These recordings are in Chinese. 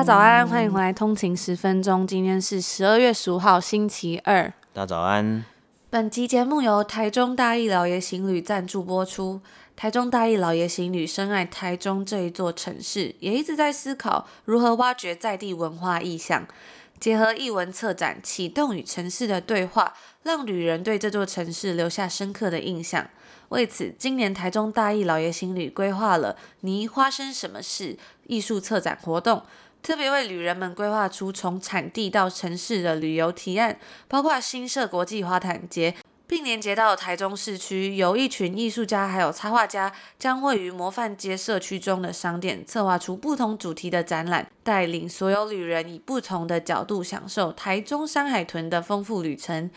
家早安，欢迎回来。通勤十分钟，今天是十二月十五号，星期二。大家早安。本集节目由台中大义老爷行旅赞助播出。台中大义老爷行旅深爱台中这一座城市，也一直在思考如何挖掘在地文化意象，结合艺文策展，启动与城市的对话，让旅人对这座城市留下深刻的印象。为此，今年台中大义老爷行旅规划了“你发生什么事”艺术策展活动。特别为旅人们规划出从产地到城市的旅游提案，包括新设国际花坛节，并连接到台中市区，由一群艺术家还有插画家，将位于模范街社区中的商店策划出不同主题的展览，带领所有旅人以不同的角度享受台中山海豚的丰富旅程。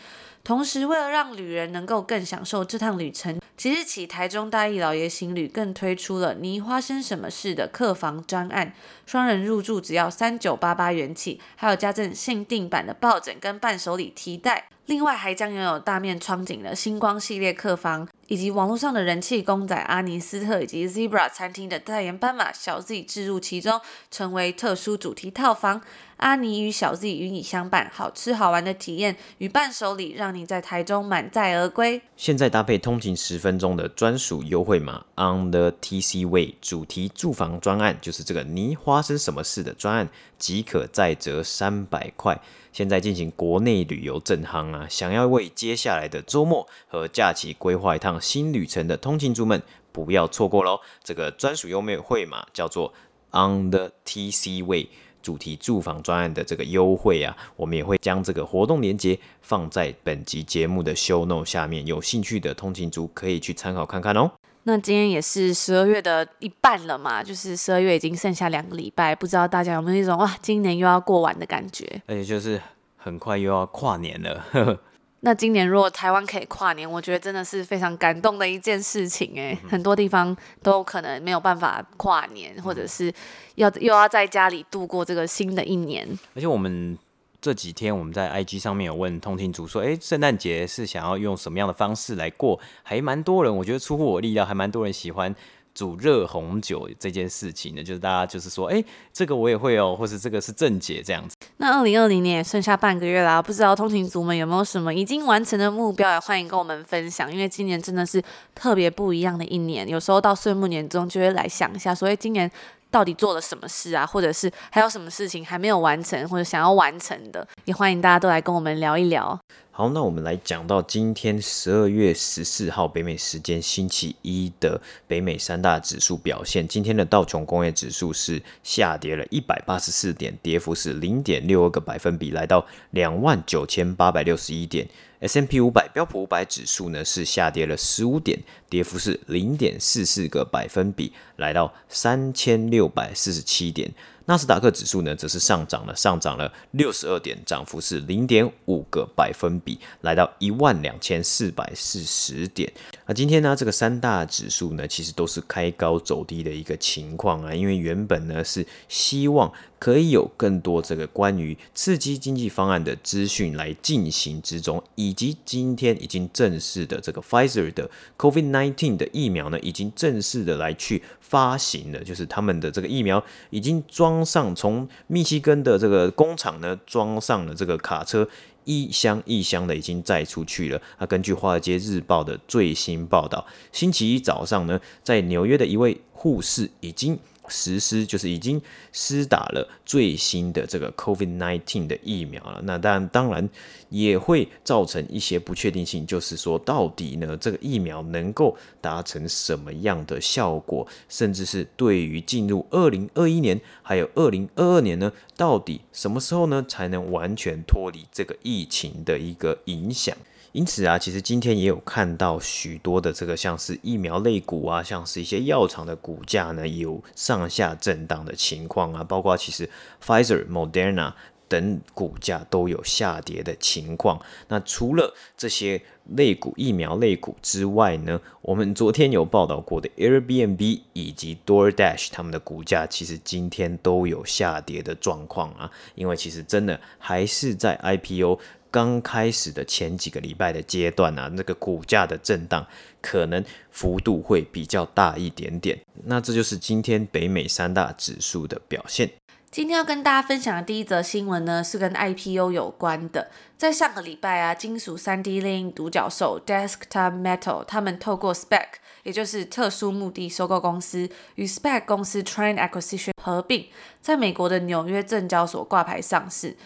同时，为了让旅人能够更享受这趟旅程，即日起台中大义老爷行旅更推出了“你发生什么事”的客房专案，双人入住只要三九八八元起，还有加赠限定版的抱枕跟伴手礼提袋。另外，还将拥有大面窗景的星光系列客房，以及网络上的人气公仔阿尼斯特以及 Zebra 餐厅的代言斑马小 Z 置入其中，成为特殊主题套房。阿尼与小 Z 与你相伴，好吃好玩的体验与伴手礼，让你在台中满载而归。现在搭配通勤十分钟的专属优惠码 On the TC Way 主题住房专案，就是这个你发生什么事的专案，即可再折三百块。现在进行国内旅游正夯啊！想要为接下来的周末和假期规划一趟新旅程的通勤族们，不要错过喽！这个专属优惠码叫做 On the TC Way 主题住房专案的这个优惠啊，我们也会将这个活动链接放在本集节目的 Show Note 下面，有兴趣的通勤族可以去参考看看哦。那今天也是十二月的一半了嘛，就是十二月已经剩下两个礼拜，不知道大家有没有一种哇，今年又要过完的感觉？而且就是很快又要跨年了。呵呵。那今年如果台湾可以跨年，我觉得真的是非常感动的一件事情哎，很多地方都可能没有办法跨年，或者是要又要在家里度过这个新的一年。而且我们。这几天我们在 IG 上面有问通勤族说，哎，圣诞节是想要用什么样的方式来过？还蛮多人，我觉得出乎我意料，还蛮多人喜欢煮热红酒这件事情的。就是大家就是说，哎，这个我也会哦，或是这个是正解这样子。那二零二零年也剩下半个月啦，不知道通勤族们有没有什么已经完成的目标，也欢迎跟我们分享。因为今年真的是特别不一样的一年，有时候到岁末年终就会来想一下，所以今年。到底做了什么事啊？或者是还有什么事情还没有完成，或者想要完成的，也欢迎大家都来跟我们聊一聊。好，那我们来讲到今天十二月十四号北美时间星期一的北美三大指数表现。今天的道琼工业指数是下跌了一百八十四点，跌幅是零点六二个百分比，来到两万九千八百六十一点。S M P 五百标普五百指数呢是下跌了十五点，跌幅是零点四四个百分比，来到三千六百四十七点。纳斯达克指数呢，则是上涨了，上涨了六十二点，涨幅是零点五个百分比，来到一万两千四百四十点。那今天呢，这个三大指数呢，其实都是开高走低的一个情况啊，因为原本呢是希望可以有更多这个关于刺激经济方案的资讯来进行之中，以及今天已经正式的这个 Pfizer 的 COVID-19 的疫苗呢，已经正式的来去发行了，就是他们的这个疫苗已经装上，从密西根的这个工厂呢装上了这个卡车。一箱一箱的已经载出去了。那根据《华尔街日报》的最新报道，星期一早上呢，在纽约的一位护士已经。实施就是已经施打了最新的这个 COVID-19 的疫苗了，那当然当然也会造成一些不确定性，就是说到底呢，这个疫苗能够达成什么样的效果，甚至是对于进入二零二一年还有二零二二年呢，到底什么时候呢才能完全脱离这个疫情的一个影响？因此啊，其实今天也有看到许多的这个像是疫苗类股啊，像是一些药厂的股价呢，有上下震荡的情况啊，包括其实 Pfizer、Moderna。等股价都有下跌的情况。那除了这些类股、疫苗类股之外呢，我们昨天有报道过的 Airbnb 以及 DoorDash，他们的股价其实今天都有下跌的状况啊。因为其实真的还是在 IPO 刚开始的前几个礼拜的阶段啊，那个股价的震荡可能幅度会比较大一点点。那这就是今天北美三大指数的表现。今天要跟大家分享的第一则新闻呢，是跟 IPO 有关的。在上个礼拜啊，金属 3D 列印独角兽 Desktop Metal 他们透过 SPAC，也就是特殊目的收购公司，与 SPAC 公司 Trend Acquisition 合并，在美国的纽约证交所挂牌上市。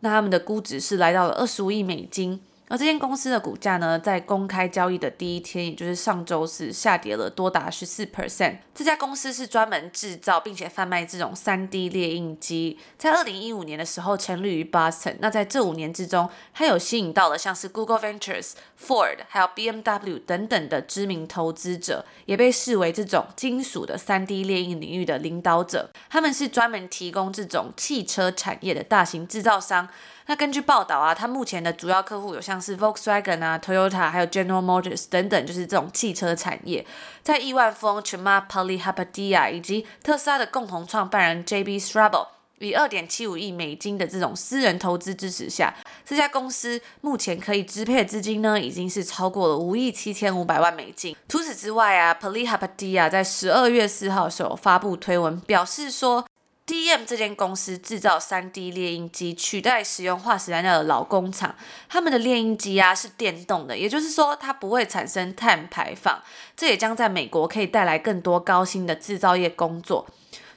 那他们的估值是来到了二十五亿美金。而这间公司的股价呢，在公开交易的第一天，也就是上周四，下跌了多达十四 percent。这家公司是专门制造并且贩卖这种三 D 列印机，在二零一五年的时候成立于 Boston。那在这五年之中，它有吸引到了像是 Google Ventures、Ford 还有 BMW 等等的知名投资者，也被视为这种金属的三 D 列印领域的领导者。他们是专门提供这种汽车产业的大型制造商。那根据报道啊，他目前的主要客户有像是 Volkswagen 啊、Toyota，还有 General Motors 等等，就是这种汽车产业。在亿万富翁 Chamath Palihapitiya 以及特斯拉的共同创办人 JB Straubel 以二点七五亿美金的这种私人投资支持下，这家公司目前可以支配的资金呢，已经是超过了五亿七千五百万美金。除此之外啊 p a l i h a p a d i a 在十二月四号时候发布推文，表示说。DM 这间公司制造 3D 列印机，取代使用化石燃料的老工厂。他们的列印机啊是电动的，也就是说它不会产生碳排放。这也将在美国可以带来更多高薪的制造业工作。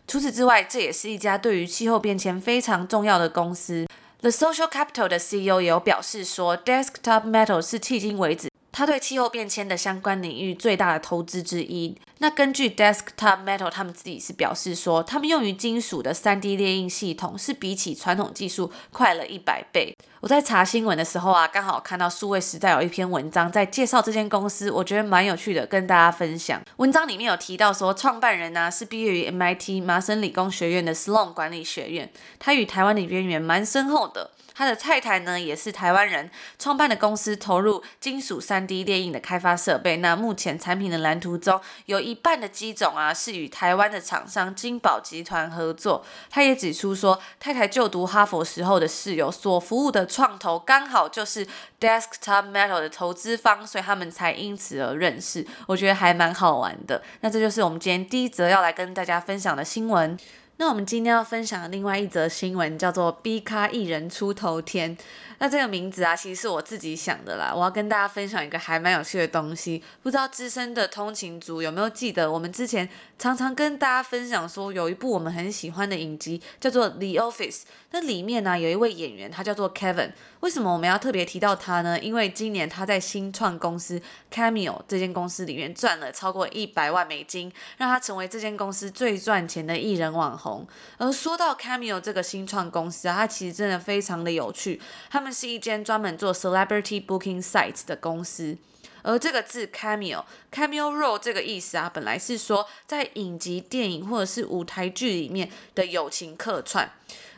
除此之外，这也是一家对于气候变迁非常重要的公司。The Social Capital 的 CEO 也有表示说，Desktop Metal 是迄今为止。它对气候变迁的相关领域最大的投资之一。那根据 Desktop Metal 他们自己是表示说，他们用于金属的 3D 列印系统是比起传统技术快了一百倍。我在查新闻的时候啊，刚好看到数位时代有一篇文章在介绍这间公司，我觉得蛮有趣的，跟大家分享。文章里面有提到说，创办人呢、啊、是毕业于 MIT 麻省理工学院的 Sloan 管理学院，他与台湾的渊源蛮深厚的。他的太太呢，也是台湾人，创办的公司投入金属 3D 列印的开发设备。那目前产品的蓝图中有一半的机种啊，是与台湾的厂商金宝集团合作。他也指出说，太太就读哈佛时候的室友所服务的创投刚好就是 Desktop Metal 的投资方，所以他们才因此而认识。我觉得还蛮好玩的。那这就是我们今天第一则要来跟大家分享的新闻。那我们今天要分享的另外一则新闻叫做 “B 咖艺人出头天”。那这个名字啊，其实是我自己想的啦。我要跟大家分享一个还蛮有趣的东西，不知道资深的通勤族有没有记得，我们之前常常跟大家分享说，有一部我们很喜欢的影集叫做《The Office》。那里面呢，有一位演员，他叫做 Kevin。为什么我们要特别提到他呢？因为今年他在新创公司 Cameo 这间公司里面赚了超过一百万美金，让他成为这间公司最赚钱的艺人网红。而说到 Cameo 这个新创公司啊，它其实真的非常的有趣，他们。是一间专门做 celebrity booking sites 的公司，而这个字 cameo，cameo role 这个意思啊，本来是说在影集、电影或者是舞台剧里面的友情客串。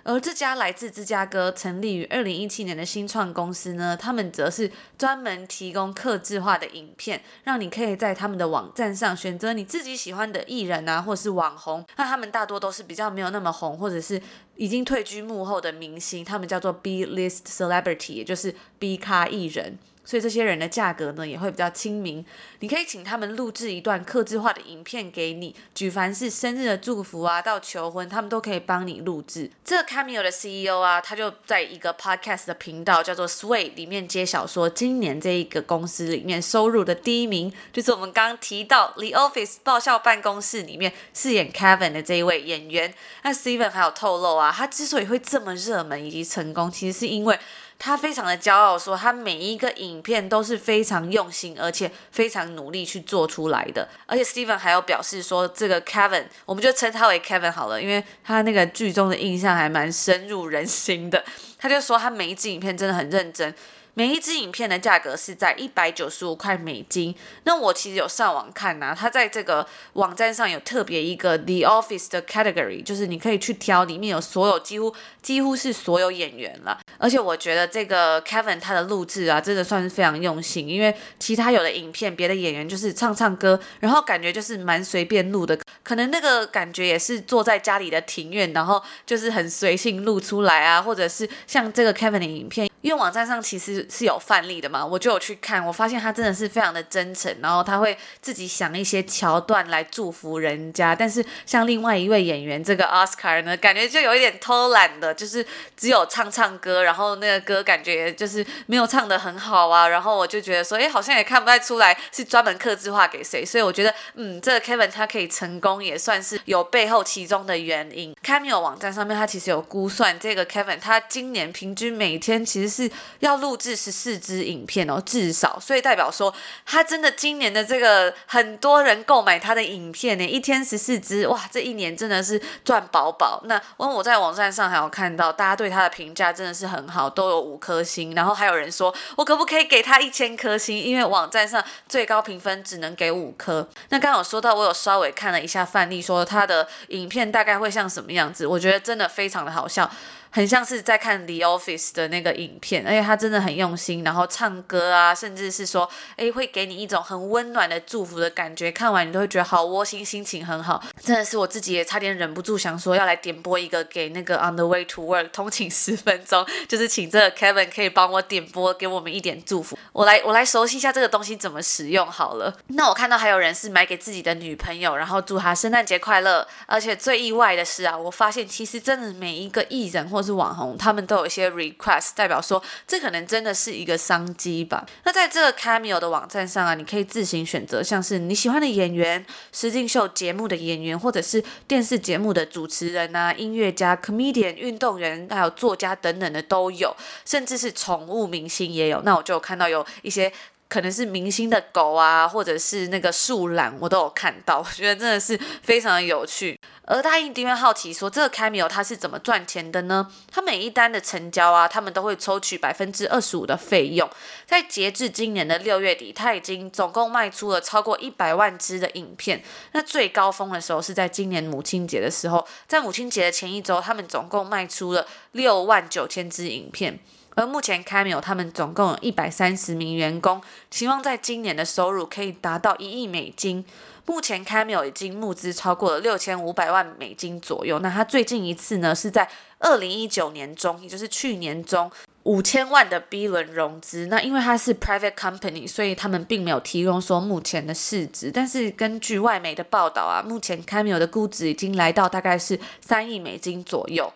而这家来自芝加哥、成立于二零一七年的新创公司呢，他们则是专门提供客制化的影片，让你可以在他们的网站上选择你自己喜欢的艺人啊，或是网红。那他们大多都是比较没有那么红，或者是已经退居幕后的明星，他们叫做 B-list celebrity，也就是 B 咖艺人。所以这些人的价格呢，也会比较亲民，你可以请他们录制一段客制化的影片给你，举凡是生日的祝福啊，到求婚，他们都可以帮你录制。这个 Cameo 的 CEO 啊，他就在一个 podcast 的频道叫做 Sway 里面揭晓说，今年这一个公司里面收入的第一名，就是我们刚刚提到 The Office 爆笑办公室里面饰演 Kevin 的这一位演员。那 Steven 还有透露啊，他之所以会这么热门以及成功，其实是因为。他非常的骄傲，说他每一个影片都是非常用心，而且非常努力去做出来的。而且 Steven 还有表示说，这个 Kevin，我们就称他为 Kevin 好了，因为他那个剧中的印象还蛮深入人心的。他就说他每一支影片真的很认真。每一支影片的价格是在一百九十五块美金。那我其实有上网看呐、啊，它在这个网站上有特别一个 The Office 的 category，就是你可以去挑，里面有所有几乎几乎是所有演员了。而且我觉得这个 Kevin 他的录制啊，真的算是非常用心，因为其他有的影片别的演员就是唱唱歌，然后感觉就是蛮随便录的，可能那个感觉也是坐在家里的庭院，然后就是很随性录出来啊，或者是像这个 Kevin 的影片。因为网站上其实是有范例的嘛，我就有去看，我发现他真的是非常的真诚，然后他会自己想一些桥段来祝福人家。但是像另外一位演员这个 Oscar 呢，感觉就有一点偷懒的，就是只有唱唱歌，然后那个歌感觉就是没有唱得很好啊。然后我就觉得说，哎，好像也看不太出来是专门客制化给谁。所以我觉得，嗯，这个 Kevin 他可以成功，也算是有背后其中的原因。Cameo 网站上面他其实有估算，这个 Kevin 他今年平均每天其实是要录制十四支影片哦，至少，所以代表说他真的今年的这个很多人购买他的影片呢，一天十四支，哇，这一年真的是赚饱饱。那问我在网站上还有看到大家对他的评价真的是很好，都有五颗星，然后还有人说我可不可以给他一千颗星？因为网站上最高评分只能给五颗。那刚刚有说到，我有稍微看了一下范例，说他的影片大概会像什么样子，我觉得真的非常的好笑。很像是在看《The Office》的那个影片，而且他真的很用心，然后唱歌啊，甚至是说，哎，会给你一种很温暖的祝福的感觉，看完你都会觉得好窝心，心情很好。真的是我自己也差点忍不住想说要来点播一个给那个《On the Way to Work》通勤十分钟，就是请这个 Kevin 可以帮我点播，给我们一点祝福。我来我来熟悉一下这个东西怎么使用好了。那我看到还有人是买给自己的女朋友，然后祝她圣诞节快乐。而且最意外的是啊，我发现其实真的每一个艺人或是网红，他们都有一些 request，代表说这可能真的是一个商机吧。那在这个 Cameo 的网站上啊，你可以自行选择，像是你喜欢的演员、实境秀节目的演员，或者是电视节目的主持人啊、音乐家、comedian、运动员，还有作家等等的都有，甚至是宠物明星也有。那我就看到有一些。可能是明星的狗啊，或者是那个树懒，我都有看到，我觉得真的是非常的有趣。而大家一定会好奇说，这个 Cameo 他是怎么赚钱的呢？他每一单的成交啊，他们都会抽取百分之二十五的费用。在截至今年的六月底，他已经总共卖出了超过一百万支的影片。那最高峰的时候是在今年母亲节的时候，在母亲节的前一周，他们总共卖出了六万九千支影片。而目前 Cameo 他们总共有一百三十名员工，希望在今年的收入可以达到一亿美金。目前 Cameo 已经募资超过了六千五百万美金左右。那它最近一次呢是在二零一九年中，也就是去年中五千万的 B 轮融资。那因为它是 private company，所以他们并没有提供说目前的市值。但是根据外媒的报道啊，目前 Cameo 的估值已经来到大概是三亿美金左右。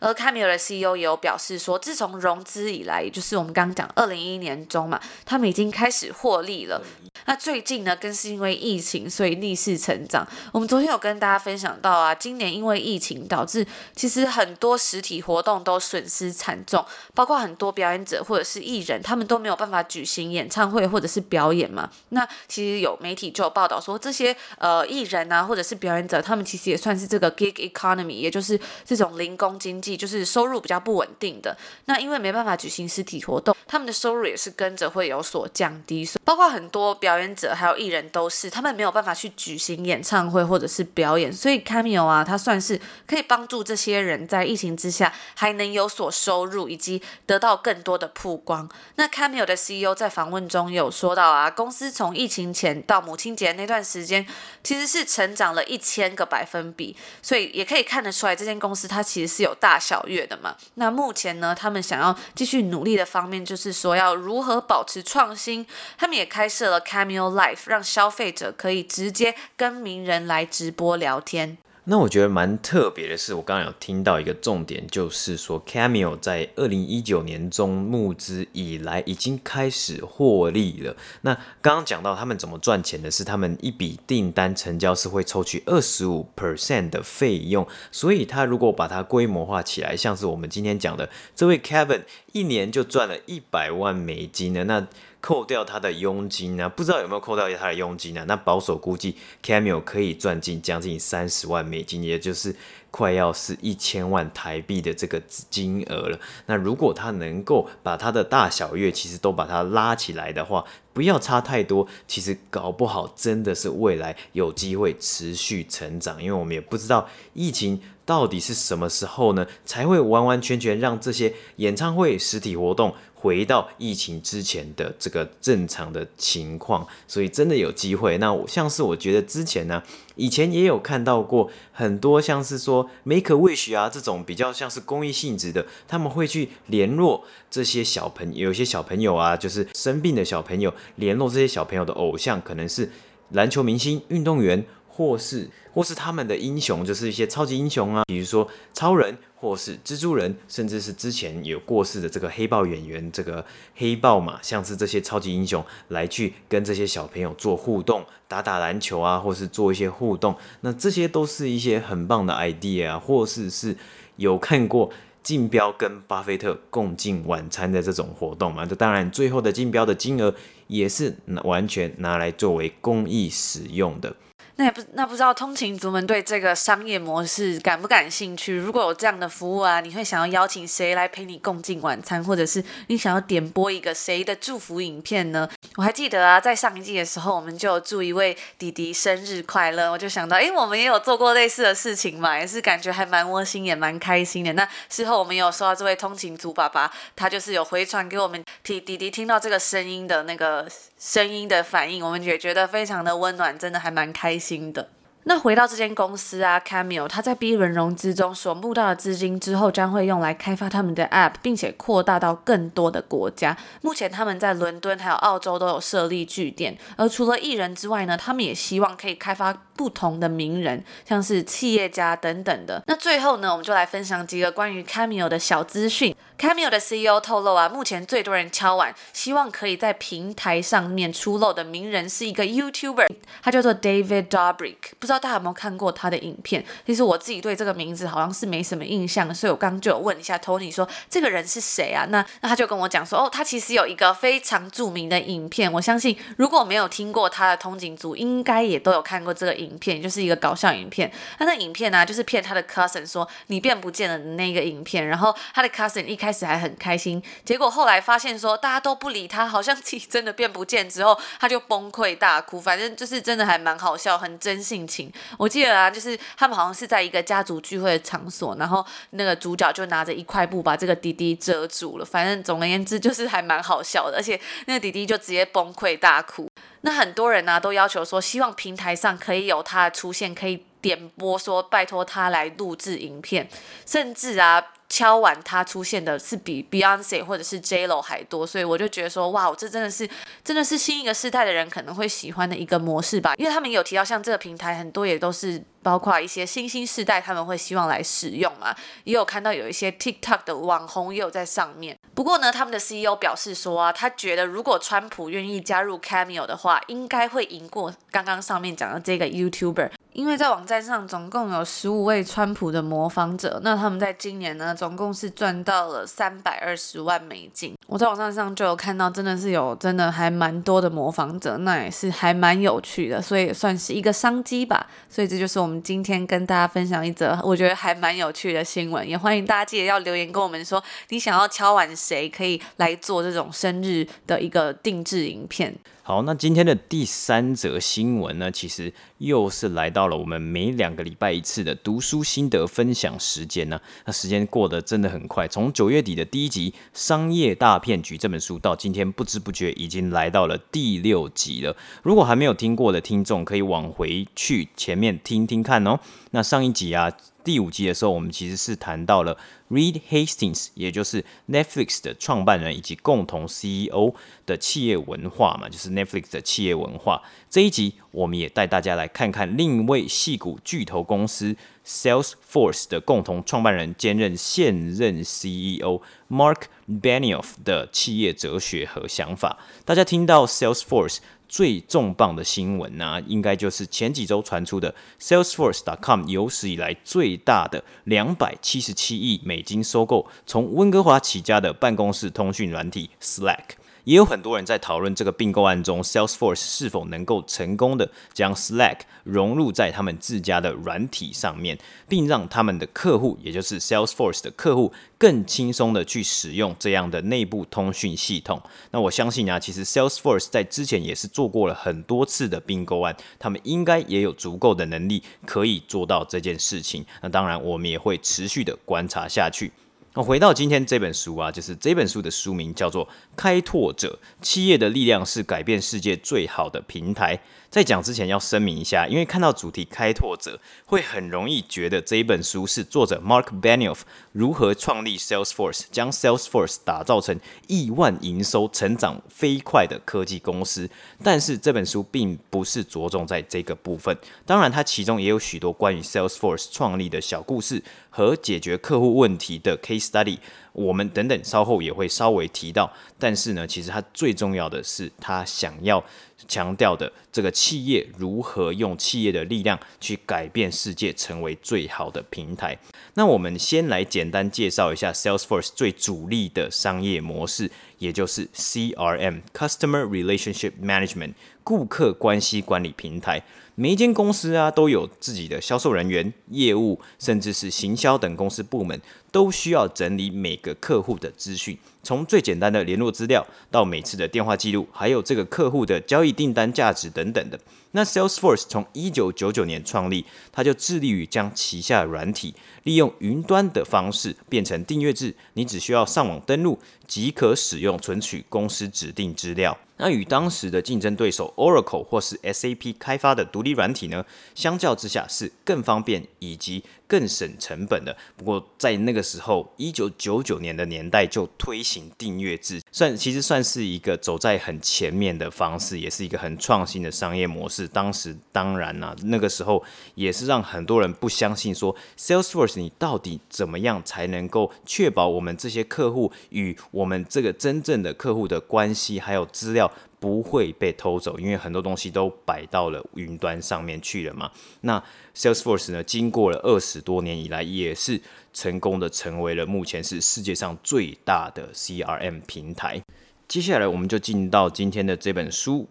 而 Cameo 的 CEO 也有表示说，自从融资以来，也就是我们刚刚讲二零一一年中嘛，他们已经开始获利了。那最近呢，更是因为疫情，所以逆势成长。我们昨天有跟大家分享到啊，今年因为疫情导致，其实很多实体活动都损失惨重，包括很多表演者或者是艺人，他们都没有办法举行演唱会或者是表演嘛。那其实有媒体就有报道说，这些呃艺人啊或者是表演者，他们其实也算是这个 gig economy，也就是这种零工经济。就是收入比较不稳定的，那因为没办法举行实体活动，他们的收入也是跟着会有所降低。所以包括很多表演者还有艺人都是，他们没有办法去举行演唱会或者是表演，所以 Cameo 啊，它算是可以帮助这些人在疫情之下还能有所收入，以及得到更多的曝光。那 Cameo 的 CEO 在访问中有说到啊，公司从疫情前到母亲节那段时间，其实是成长了一千个百分比，所以也可以看得出来，这间公司它其实是有大小月的嘛。那目前呢，他们想要继续努力的方面，就是说要如何保持创新。他们也开设了 Cameo Life，让消费者可以直接跟名人来直播聊天。那我觉得蛮特别的是，我刚刚有听到一个重点，就是说 Cameo 在二零一九年中募资以来，已经开始获利了。那刚刚讲到他们怎么赚钱的是，他们一笔订单成交是会抽取二十五 percent 的费用，所以他如果把它规模化起来，像是我们今天讲的这位 Kevin，一年就赚了一百万美金呢，那。扣掉他的佣金呢、啊？不知道有没有扣掉他的佣金呢、啊？那保守估计，Cameo 可以赚进将近三十万美金，也就是快要是一千万台币的这个金额了。那如果他能够把他的大小月其实都把它拉起来的话，不要差太多，其实搞不好真的是未来有机会持续成长，因为我们也不知道疫情到底是什么时候呢，才会完完全全让这些演唱会实体活动回到疫情之前的这个正常的情况，所以真的有机会。那我像是我觉得之前呢，以前也有看到过很多像是说 Make a Wish 啊这种比较像是公益性质的，他们会去联络这些小朋友，有些小朋友啊，就是生病的小朋友，联络这些小朋友的偶像，可能是篮球明星、运动员，或是或是他们的英雄，就是一些超级英雄啊，比如说超人。或是蜘蛛人，甚至是之前有过世的这个黑豹演员，这个黑豹嘛，像是这些超级英雄来去跟这些小朋友做互动，打打篮球啊，或是做一些互动，那这些都是一些很棒的 idea 啊，或是是有看过竞标跟巴菲特共进晚餐的这种活动嘛？这当然最后的竞标的金额也是完全拿来作为公益使用的。那也不那不知道通勤族们对这个商业模式感不感兴趣？如果有这样的服务啊，你会想要邀请谁来陪你共进晚餐，或者是你想要点播一个谁的祝福影片呢？我还记得啊，在上一季的时候，我们就祝一位弟弟生日快乐，我就想到，诶，我们也有做过类似的事情嘛，也是感觉还蛮窝心，也蛮开心的。那事后我们有收到这位通勤族爸爸，他就是有回传给我们弟弟弟听到这个声音的那个声音的反应，我们也觉得非常的温暖，真的还蛮开心。的。那回到这间公司啊，Cameo，它在 B 轮融资中所募到的资金之后，将会用来开发他们的 App，并且扩大到更多的国家。目前他们在伦敦还有澳洲都有设立据点。而除了艺人之外呢，他们也希望可以开发不同的名人，像是企业家等等的。那最后呢，我们就来分享几个关于 Cameo 的小资讯。Cameo 的 CEO 透露啊，目前最多人敲碗，希望可以在平台上面出露的名人是一个 YouTuber，他叫做 David Dobrik，不知道大家有没有看过他的影片？其实我自己对这个名字好像是没什么印象，所以我刚刚就有问一下 Tony 说这个人是谁啊？那那他就跟我讲说，哦，他其实有一个非常著名的影片，我相信如果没有听过他的通勤族，应该也都有看过这个影片，就是一个搞笑影片。他那影片呢、就是骗他的 cousin 说你变不见了的那个影片，然后他的 cousin 一开始。开始还很开心，结果后来发现说大家都不理他，好像自己真的变不见之后，他就崩溃大哭。反正就是真的还蛮好笑，很真性情。我记得啊，就是他们好像是在一个家族聚会的场所，然后那个主角就拿着一块布把这个弟弟遮住了。反正总而言之就是还蛮好笑的，而且那个弟弟就直接崩溃大哭。那很多人呢、啊、都要求说，希望平台上可以有他的出现，可以点播说拜托他来录制影片，甚至啊。敲完他出现的是比 Beyonce 或者是 J.Lo 还多，所以我就觉得说，哇，这真的是真的是新一个世代的人可能会喜欢的一个模式吧。因为他们有提到，像这个平台很多也都是包括一些新兴世代他们会希望来使用嘛，也有看到有一些 TikTok 的网红也有在上面。不过呢，他们的 CEO 表示说啊，他觉得如果川普愿意加入 Cameo 的话，应该会赢过刚刚上面讲的这个 YouTuber。因为在网站上总共有十五位川普的模仿者，那他们在今年呢，总共是赚到了三百二十万美金。我在网站上就有看到，真的是有真的还蛮多的模仿者，那也是还蛮有趣的，所以也算是一个商机吧。所以这就是我们今天跟大家分享一则我觉得还蛮有趣的新闻，也欢迎大家记得要留言跟我们说，你想要敲完谁可以来做这种生日的一个定制影片。好，那今天的第三则新闻呢，其实又是来到了我们每两个礼拜一次的读书心得分享时间呢。那时间过得真的很快，从九月底的第一集《商业大骗局》这本书，到今天不知不觉已经来到了第六集了。如果还没有听过的听众，可以往回去前面听听看哦。那上一集啊。第五集的时候，我们其实是谈到了 Reed Hastings，也就是 Netflix 的创办人以及共同 CEO 的企业文化嘛，就是 Netflix 的企业文化。这一集，我们也带大家来看看另一位戏骨巨头公司 Salesforce 的共同创办人兼任现任 CEO Mark Benioff 的企业哲学和想法。大家听到 Salesforce。最重磅的新闻呢、应该就是前几周传出的 Salesforce.com 有史以来最大的两百七十七亿美金收购从温哥华起家的办公室通讯软体 Slack。也有很多人在讨论这个并购案中，Salesforce 是否能够成功的将 Slack 融入在他们自家的软体上面，并让他们的客户，也就是 Salesforce 的客户，更轻松的去使用这样的内部通讯系统。那我相信啊，其实 Salesforce 在之前也是做过了很多次的并购案，他们应该也有足够的能力可以做到这件事情。那当然，我们也会持续的观察下去。那回到今天这本书啊，就是这本书的书名叫做《开拓者：企业的力量是改变世界最好的平台》。在讲之前要声明一下，因为看到主题“开拓者”，会很容易觉得这一本书是作者 Mark Benioff 如何创立 Salesforce，将 Salesforce 打造成亿万营收、成长飞快的科技公司。但是这本书并不是着重在这个部分，当然它其中也有许多关于 Salesforce 创立的小故事和解决客户问题的 case study。我们等等稍后也会稍微提到，但是呢，其实它最重要的是，他想要强调的这个企业如何用企业的力量去改变世界，成为最好的平台。那我们先来简单介绍一下 Salesforce 最主力的商业模式，也就是 CRM（Customer Relationship Management，顾客关系管理平台）。每一间公司啊，都有自己的销售人员、业务，甚至是行销等公司部门，都需要整理每个客户的资讯，从最简单的联络资料，到每次的电话记录，还有这个客户的交易订单价值等等的。那 Salesforce 从一九九九年创立，它就致力于将旗下软体利用云端的方式变成订阅制，你只需要上网登录即可使用存取公司指定资料。那与当时的竞争对手 Oracle 或是 SAP 开发的独立软体呢，相较之下是更方便以及更省成本的。不过在那个时候，一九九九年的年代就推行订阅制，算其实算是一个走在很前面的方式，也是一个很创新的商业模式。当时当然啦、那个时候也是让很多人不相信说 Salesforce 你到底怎么样才能够确保我们这些客户与我们这个真正的客户的关系还有资料。不会被偷走，因为很多东西都摆到了云端上面去了嘛。那 Salesforce 呢，经过了二十多年以来，也是成功的成为了目前是世界上最大的 CRM 平台。接下来，我们就进到今天的这本书。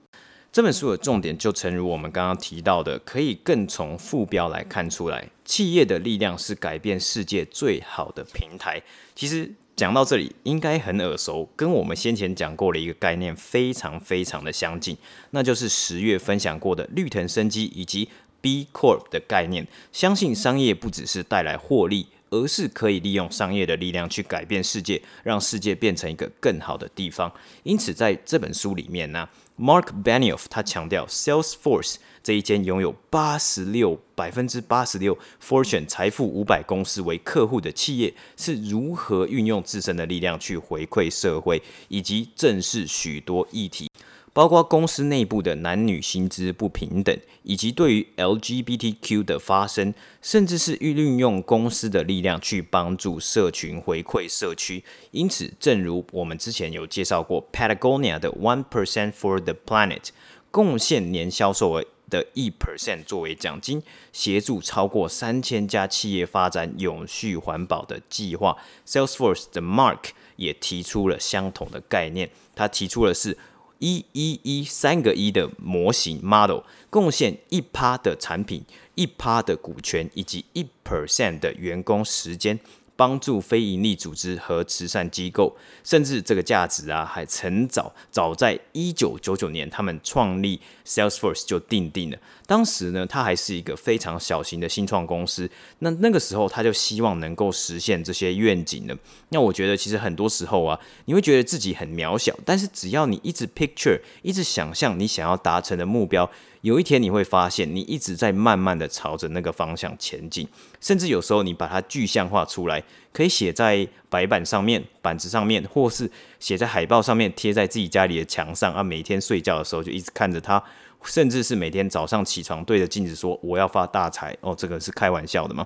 这本书的重点就诚如我们刚刚提到的，可以更从副标来看出来，企业的力量是改变世界最好的平台。其实。讲到这里，应该很耳熟，跟我们先前讲过的一个概念非常非常的相近，那就是十月分享过的绿藤生机以及 B Corp 的概念。相信商业不只是带来获利，而是可以利用商业的力量去改变世界，让世界变成一个更好的地方。因此，在这本书里面呢，Mark Benioff 他强调 Salesforce。这一间拥有八十六百分之八十六 Fortune 财富五百公司为客户的企业是如何运用自身的力量去回馈社会，以及正视许多议题，包括公司内部的男女薪资不平等，以及对于 LGBTQ 的发声，甚至是运用公司的力量去帮助社群回馈社区。因此，正如我们之前有介绍过 Patagonia 的 One Percent for the Planet，贡献年销售额的一 percent 作为奖金，协助超过三千家企业发展永续环保的计划。Salesforce 的 Mark 也提出了相同的概念，他提出的是一一一三个一的模型 model，贡献一趴的产品、一趴的股权以及一 percent 的员工时间。帮助非营利组织和慈善机构，甚至这个价值啊，还曾早早在一九九九年，他们创立 Salesforce 就定定了。当时呢，它还是一个非常小型的新创公司。那那个时候，他就希望能够实现这些愿景呢。那我觉得，其实很多时候啊，你会觉得自己很渺小，但是只要你一直 picture，一直想象你想要达成的目标。有一天你会发现，你一直在慢慢的朝着那个方向前进，甚至有时候你把它具象化出来，可以写在白板上面、板子上面，或是写在海报上面，贴在自己家里的墙上啊。每天睡觉的时候就一直看着它，甚至是每天早上起床对着镜子说：“我要发大财。”哦，这个是开玩笑的吗？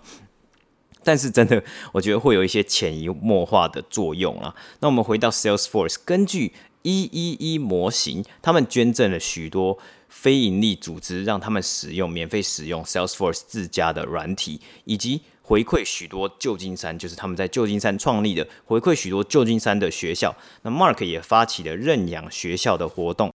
但是真的，我觉得会有一些潜移默化的作用啊。那我们回到 Salesforce，根据一一一模型，他们捐赠了许多。非营利组织让他们使用免费使用 Salesforce 自家的软体，以及回馈许多旧金山，就是他们在旧金山创立的，回馈许多旧金山的学校。那 Mark 也发起了认养学校的活动。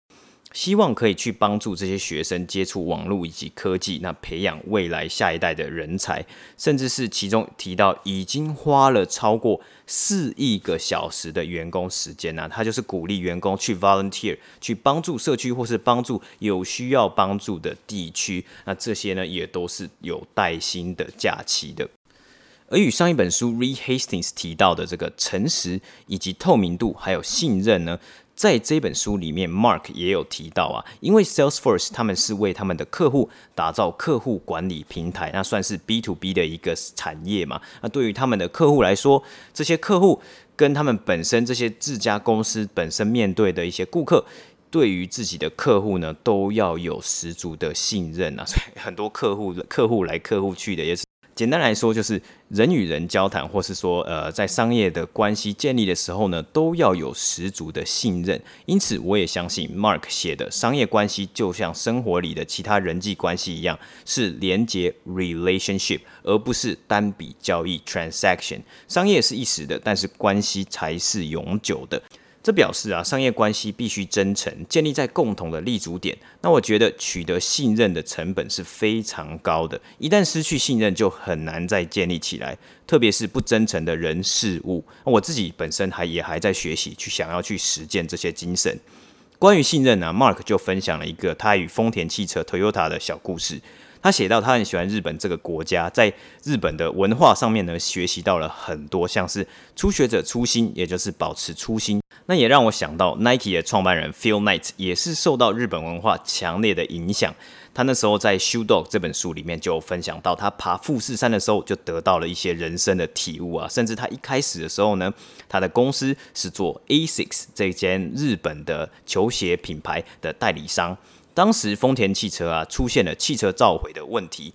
希望可以去帮助这些学生接触网络以及科技，那培养未来下一代的人才，甚至是其中提到已经花了超过四亿个小时的员工时间呢、他就是鼓励员工去 volunteer，去帮助社区或是帮助有需要帮助的地区，那这些呢也都是有带薪的假期的。而与上一本书 Re Hastings 提到的这个诚实以及透明度还有信任呢，在这本书里面，Mark 也有提到啊，因为 Salesforce 他们是为他们的客户打造客户管理平台，那算是 B to B 的一个产业嘛。那对于他们的客户来说，这些客户跟他们本身这些自家公司本身面对的一些顾客，对于自己的客户呢，都要有十足的信任啊。所以很多客户客户来客户去的也是。简单来说，就是人与人交谈，或是说，呃，在商业的关系建立的时候呢，都要有十足的信任。因此，我也相信 Mark 写的商业关系就像生活里的其他人际关系一样，是连接 relationship，而不是单笔交易 transaction。商业是一时的，但是关系才是永久的。这表示啊，商业关系必须真诚，建立在共同的立足点。那我觉得取得信任的成本是非常高的，一旦失去信任，就很难再建立起来。特别是不真诚的人事物，我自己本身还也还在学习，去想要去实践这些精神。关于信任呢，啊，Mark 就分享了一个他与丰田汽车 Toyota 的小故事。他写到，他很喜欢日本这个国家，在日本的文化上面呢，学习到了很多，像是初学者初心，也就是保持初心。那也让我想到 Nike 的创办人 Phil Knight 也是受到日本文化强烈的影响。他那时候在《Shoe Dog》这本书里面就分享到，他爬富士山的时候就得到了一些人生的体悟啊，甚至他一开始的时候呢，他的公司是做 Asics 这间日本的球鞋品牌的代理商。当时丰田汽车啊出现了汽车召回的问题，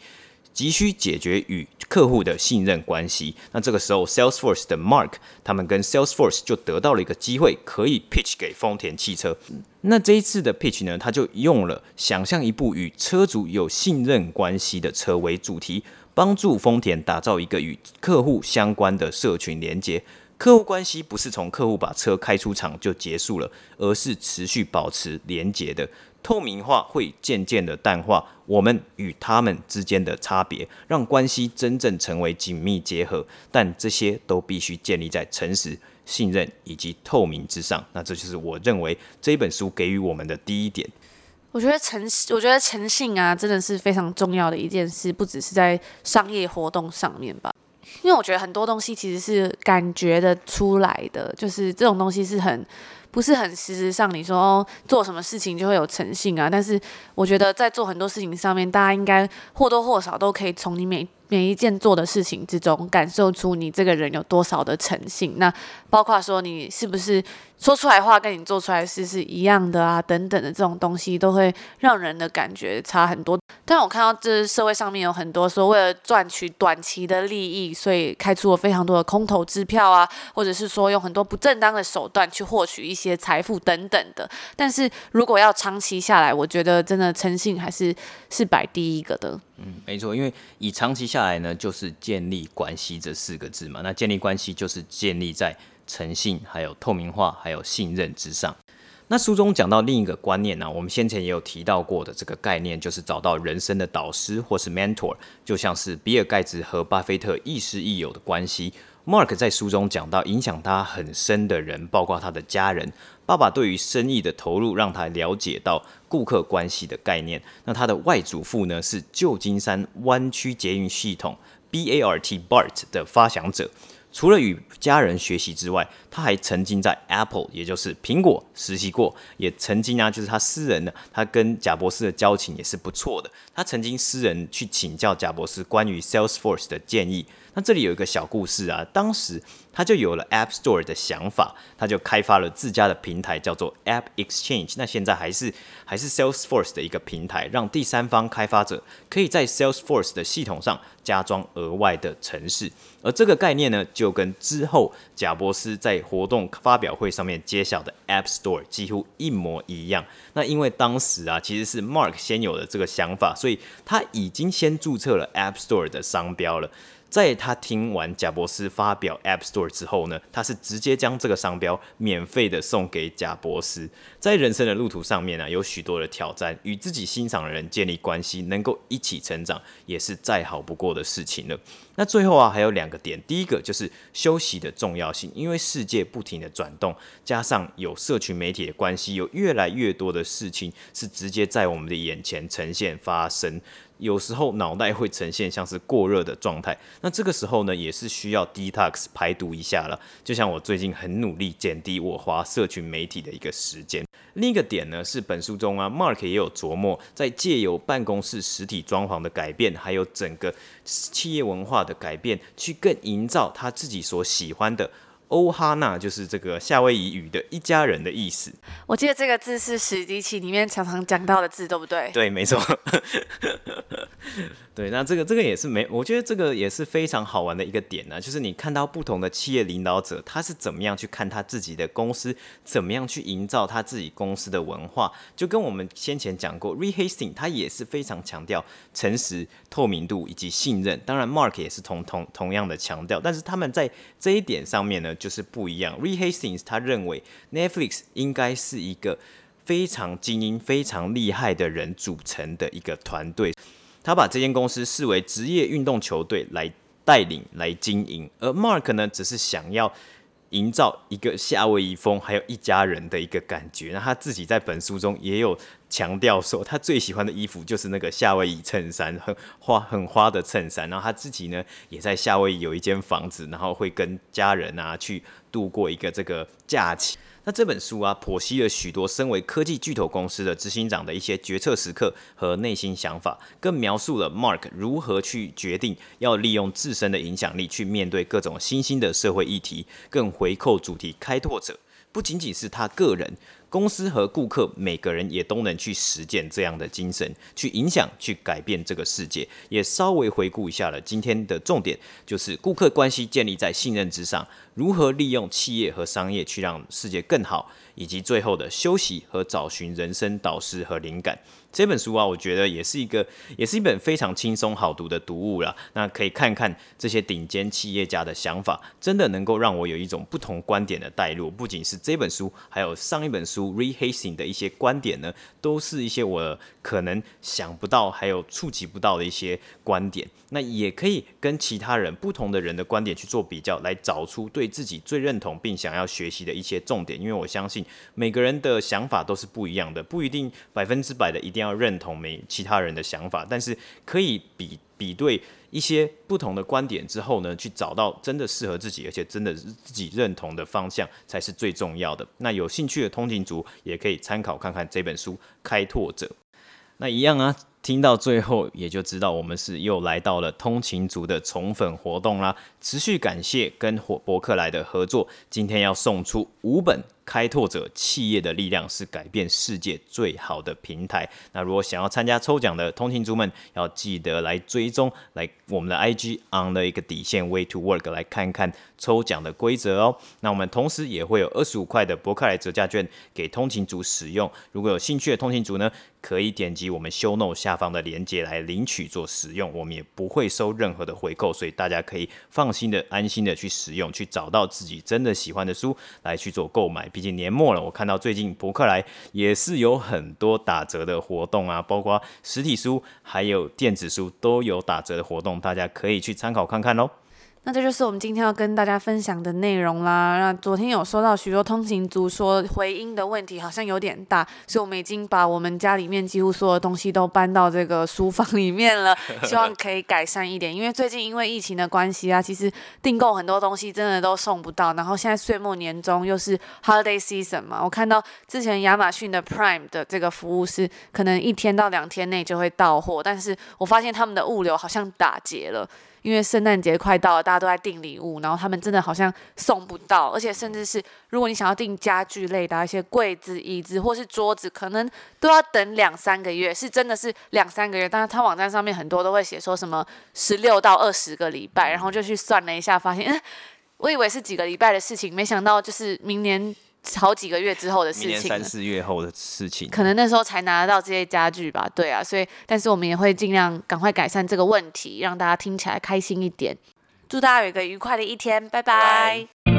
急需解决与客户的信任关系。那这个时候，Salesforce 的 Mark 他们跟 Salesforce 就得到了一个机会，可以 pitch 给丰田汽车。那这一次的 pitch 呢，他就用了想象一部与车主有信任关系的车为主题，帮助丰田打造一个与客户相关的社群连接。客户关系不是从客户把车开出厂就结束了，而是持续保持连接的。透明化会渐渐的淡化我们与他们之间的差别，让关系真正成为紧密结合。但这些都必须建立在诚实、信任以及透明之上。那这就是我认为这本书给予我们的第一点。我觉得诚，我觉得诚信啊，真的是非常重要的一件事，不只是在商业活动上面吧。因为我觉得很多东西其实是感觉的出来的，就是这种东西是很。不是很实质上，你说哦，做什么事情就会有诚信啊？但是我觉得在做很多事情上面，大家应该或多或少都可以从你每每一件做的事情之中，感受出你这个人有多少的诚信。那包括说你是不是说出来话跟你做出来事是一样的啊？等等的这种东西，都会让人的感觉差很多。但我看到这社会上面有很多说，为了赚取短期的利益，所以开出了非常多的空头支票啊，或者是说用很多不正当的手段去获取一些财富等等的。但是如果要长期下来，我觉得真的诚信还是是摆第一个的。嗯，没错，因为以长期下来呢，就是建立关系这四个字嘛。那建立关系就是建立在诚信、还有透明化、还有信任之上。那书中讲到另一个观念呢、啊，我们先前也有提到过的这个概念，就是找到人生的导师或是 mentor，就像是比尔盖茨和巴菲特亦师亦友的关系。Mark 在书中讲到，影响他很深的人，包括他的家人。爸爸对于生意的投入，让他了解到顾客关系的概念。那他的外祖父呢，是旧金山湾区捷运系统 BART BART 的发祥者。除了与家人学习之外，他还曾经在 Apple，也就是苹果实习过，也曾经啊，就是他私人呢，他跟贾博士的交情也是不错的。他曾经私人去请教贾博士关于 Salesforce 的建议。那这里有一个小故事啊，当时他就有了 App Store 的想法，他就开发了自家的平台，叫做 App Exchange。那现在还是还是 Salesforce 的一个平台，让第三方开发者可以在 Salesforce 的系统上加装额外的程式。而这个概念呢，就跟之后贾伯斯在活动发表会上面揭晓的 App Store 几乎一模一样。那因为当时啊，其实是 Mark 先有的这个想法，所以他已经先注册了 App Store 的商标了。在他听完贾伯斯发表 App Store 之后呢，他是直接将这个商标免费的送给贾伯斯。在人生的路途上面呢、啊，有许多的挑战，与自己欣赏的人建立关系，能够一起成长，也是再好不过的事情了。那最后啊，还有两个点，第一个就是休息的重要性，因为世界不停的转动，加上有社群媒体的关系，有越来越多的事情是直接在我们的眼前呈现发生。有时候脑袋会呈现像是过热的状态，那这个时候呢，也是需要 detox 排毒一下了。就像我最近很努力减低我滑社群媒体的一个时间。另一个点呢，是本书中啊，Mark 也有琢磨，在借由办公室实体装潢的改变，还有整个企业文化的改变，去更营造他自己所喜欢的。Ohana 就是这个夏威夷语的一家人的意思。我记得这个字是史迪奇里面常常讲到的字，对不对？对，没错。对，那这个这个也是没，我觉得这个也是非常好玩的一个点呢、啊，就是你看到不同的企业领导者，他是怎么样去看他自己的公司，怎么样去营造他自己公司的文化，就跟我们先前讲过，Reed Hastings 他也是非常强调诚实、透明度以及信任。当然，Mark 也是同同同样的强调，但是他们在这一点上面呢，就是不一样。Re Hastings，他认为 Netflix 应该是一个非常精英、非常厉害的人组成的一个团队。他把这间公司视为职业运动球队来带领、来经营，而 Mark 呢，只是想要营造一个夏威夷风，还有一家人的一个感觉。那他自己在本书中也有强调说，他最喜欢的衣服就是那个夏威夷衬衫，很花、很花的衬衫。然后他自己呢，也在夏威夷有一间房子，然后会跟家人啊去度过一个这个假期。那这本书啊，剖析了许多身为科技巨头公司的执行长的一些决策时刻和内心想法，更描述了 Mark 如何去决定要利用自身的影响力去面对各种新兴的社会议题，更回扣主题开拓者，不仅仅是他个人。公司和顾客每个人也都能去实践这样的精神，去影响、去改变这个世界。也稍微回顾一下了今天的重点，就是顾客关系建立在信任之上，如何利用企业和商业去让世界更好，以及最后的休息和找寻人生导师和灵感。这本书啊，我觉得也是一个，也是一本非常轻松好读的读物啦。那可以看看这些顶尖企业家的想法，真的能够让我有一种不同观点的带入。不仅是这本书，还有上一本书 Reed Hastings 的一些观点呢，都是一些我可能想不到，还有触及不到的一些观点。那也可以跟其他人不同的人的观点去做比较，来找出对对自己最认同并想要学习的一些重点。因为我相信每个人的想法都是不一样的，不一定百分之百的一定要认同每其他人的想法，但是可以比比对一些不同的观点之后呢，去找到真的适合自己，而且真的自己认同的方向才是最重要的。那有兴趣的通勤族也可以参考看看这本书《开拓者》。那一样啊。听到最后，也就知道我们是又来到了通勤族的宠粉活动啦。持续感谢跟火博客来的合作，今天要送出五本。开拓者企业的力量是改变世界最好的平台。那如果想要参加抽奖的通勤族们，要记得来追踪来我们的 IG on 的一个底线 Way to Work 来看看抽奖的规则哦。那我们同时也会有二十五块的博客来折价券给通勤族使用。如果有兴趣的通勤族呢，可以点击我们 Show Note 下方的链接来领取做使用。我们也不会收任何的回扣，所以大家可以放心的、安心的去使用，去找到自己真的喜欢的书来去做购买。毕竟年末了，我看到最近博客来也是有很多打折的活动啊，包括实体书还有电子书都有打折的活动，大家可以去参考看看喽。那这就是我们今天要跟大家分享的内容啦。那昨天有收到许多通勤族说回音的问题好像有点大，所以我们已经把我们家里面几乎所有东西都搬到这个书房里面了，希望可以改善一点。因为最近因为疫情的关系啊，其实订购很多东西真的都送不到。然后现在岁末年终又是 Holiday Season 嘛，我看到之前亚马逊的 Prime 的这个服务是可能一天到两天内就会到货，但是我发现他们的物流好像打结了。因为圣诞节快到了，大家都在订礼物，然后他们真的好像送不到，而且甚至是如果你想要订家具类的一些柜子、椅子或是桌子，可能都要等两三个月，是真的是两三个月。但是他网站上面很多都会写说什么十六到二十个礼拜，然后就去算了一下，发现，嗯，我以为是几个礼拜的事情，没想到就是明年。好几个月之后的事情，三四月后的事情，可能那时候才拿得到这些家具吧。对啊，所以但是我们也会尽量赶快改善这个问题，让大家听起来开心一点。祝大家有一个愉快的一天，拜拜。拜拜。